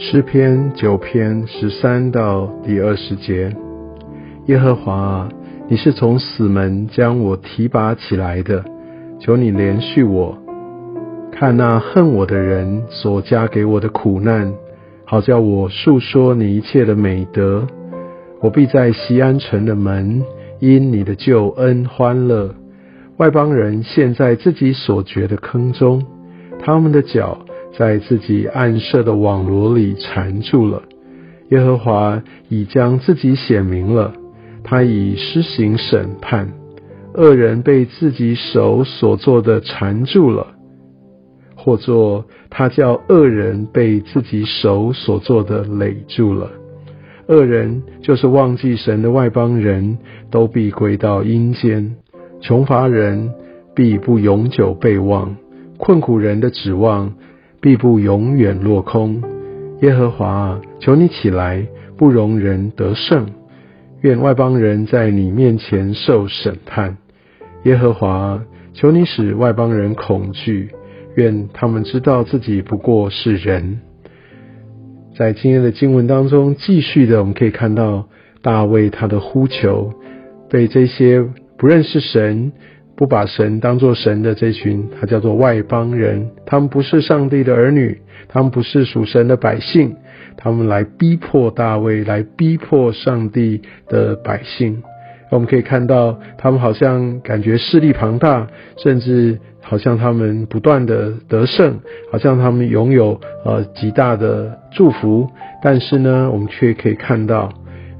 诗篇九篇十三到第二十节，耶和华啊，你是从死门将我提拔起来的，求你怜恤我，看那恨我的人所加给我的苦难，好叫我述说你一切的美德。我必在西安城的门，因你的救恩欢乐。外邦人陷在自己所掘的坑中，他们的脚。在自己暗设的网罗里缠住了。耶和华已将自己显明了，他已施行审判。恶人被自己手所做的缠住了，或作他叫恶人被自己手所做的累住了。恶人就是忘记神的外邦人，都必归到阴间。穷乏人必不永久被忘，困苦人的指望。必不永远落空。耶和华，求你起来，不容人得胜。愿外邦人在你面前受审判。耶和华，求你使外邦人恐惧。愿他们知道自己不过是人。在今天的经文当中，继续的我们可以看到大卫他的呼求，被这些不认识神。不把神当作神的这群，他叫做外邦人。他们不是上帝的儿女，他们不是属神的百姓。他们来逼迫大卫，来逼迫上帝的百姓。我们可以看到，他们好像感觉势力庞大，甚至好像他们不断的得胜，好像他们拥有呃极大的祝福。但是呢，我们却可以看到。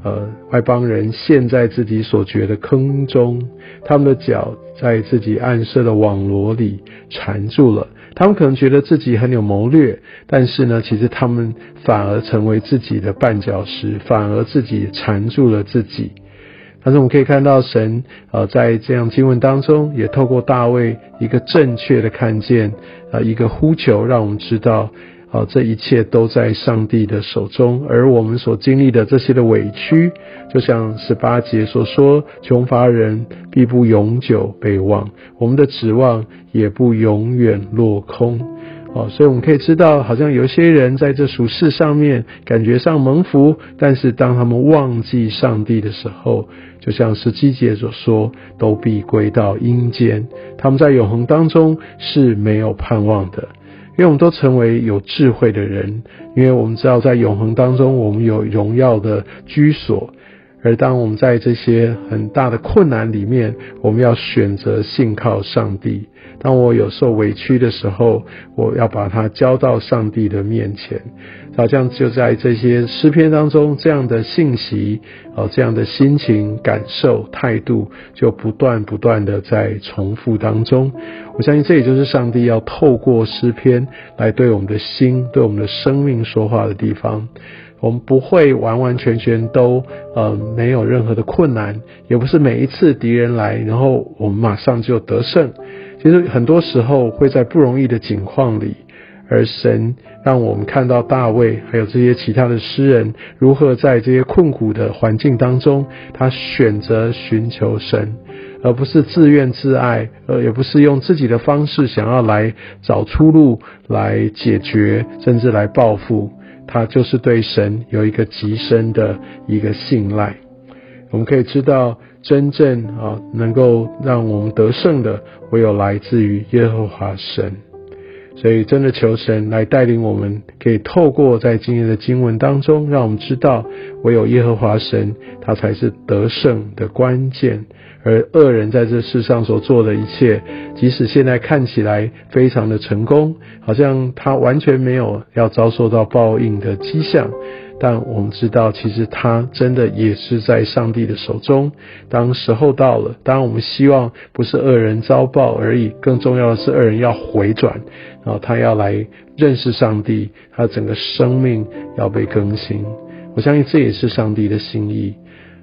呃，外邦人陷在自己所掘的坑中，他们的脚在自己暗设的网罗里缠住了。他们可能觉得自己很有谋略，但是呢，其实他们反而成为自己的绊脚石，反而自己缠住了自己。但是我们可以看到，神呃在这样经文当中，也透过大卫一个正确的看见，呃一个呼求，让我们知道。好，这一切都在上帝的手中，而我们所经历的这些的委屈，就像十八节所说，穷乏人必不永久被忘，我们的指望也不永远落空。哦，所以我们可以知道，好像有些人在这俗世上面感觉上蒙福，但是当他们忘记上帝的时候，就像十七节所说，都必归到阴间，他们在永恒当中是没有盼望的。因为我们都成为有智慧的人，因为我们知道在永恒当中，我们有荣耀的居所。而当我们在这些很大的困难里面，我们要选择信靠上帝。当我有受委屈的时候，我要把它交到上帝的面前。好像就在这些诗篇当中，这样的信息，哦，这样的心情、感受、态度，就不断不断的在重复当中。我相信这也就是上帝要透过诗篇来对我们的心、对我们的生命说话的地方。我们不会完完全全都呃没有任何的困难，也不是每一次敌人来，然后我们马上就得胜。其实很多时候会在不容易的境况里，而神让我们看到大卫还有这些其他的诗人如何在这些困苦的环境当中，他选择寻求神，而不是自怨自艾，呃，也不是用自己的方式想要来找出路来解决，甚至来报复。他就是对神有一个极深的一个信赖。我们可以知道。真正啊，能够让我们得胜的，唯有来自于耶和华神。所以，真的求神来带领我们，可以透过在今天的经文当中，让我们知道，唯有耶和华神，他才是得胜的关键。而恶人在这世上所做的一切，即使现在看起来非常的成功，好像他完全没有要遭受到报应的迹象。但我们知道，其实他真的也是在上帝的手中。当时候到了，当然我们希望不是恶人遭报而已，更重要的是恶人要回转，然后他要来认识上帝，他整个生命要被更新。我相信这也是上帝的心意，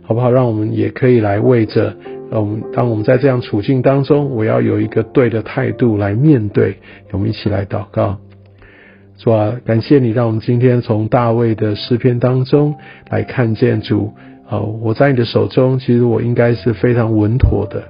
好不好？让我们也可以来为着，嗯，当我们在这样处境当中，我要有一个对的态度来面对。我们一起来祷告。主啊，感谢你让我们今天从大卫的诗篇当中来看见主啊，我在你的手中，其实我应该是非常稳妥的。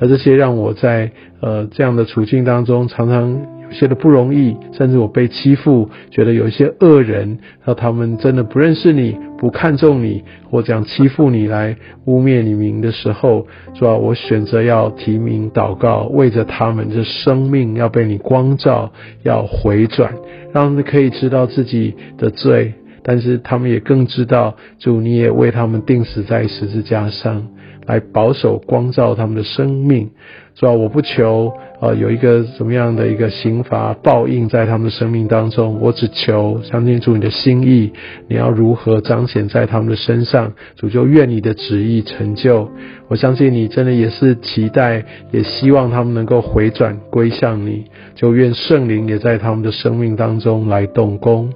而这些让我在呃这样的处境当中，常常有些的不容易，甚至我被欺负，觉得有一些恶人，那他们真的不认识你，不看重你，或这样欺负你来污蔑你名的时候，是吧？我选择要提名祷告，为着他们的生命要被你光照，要回转，让他们可以知道自己的罪，但是他们也更知道主，你也为他们定死在十字架上。来保守光照他们的生命，是吧？我不求呃有一个什么样的一个刑罚报应在他们的生命当中，我只求相信主你的心意，你要如何彰显在他们的身上，主就愿你的旨意成就。我相信你真的也是期待，也希望他们能够回转归向你，就愿圣灵也在他们的生命当中来动工。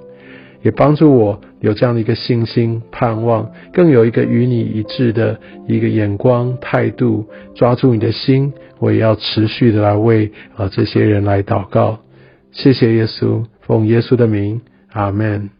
也帮助我有这样的一个信心、盼望，更有一个与你一致的一个眼光、态度，抓住你的心。我也要持续的来为啊这些人来祷告。谢谢耶稣，奉耶稣的名，阿门。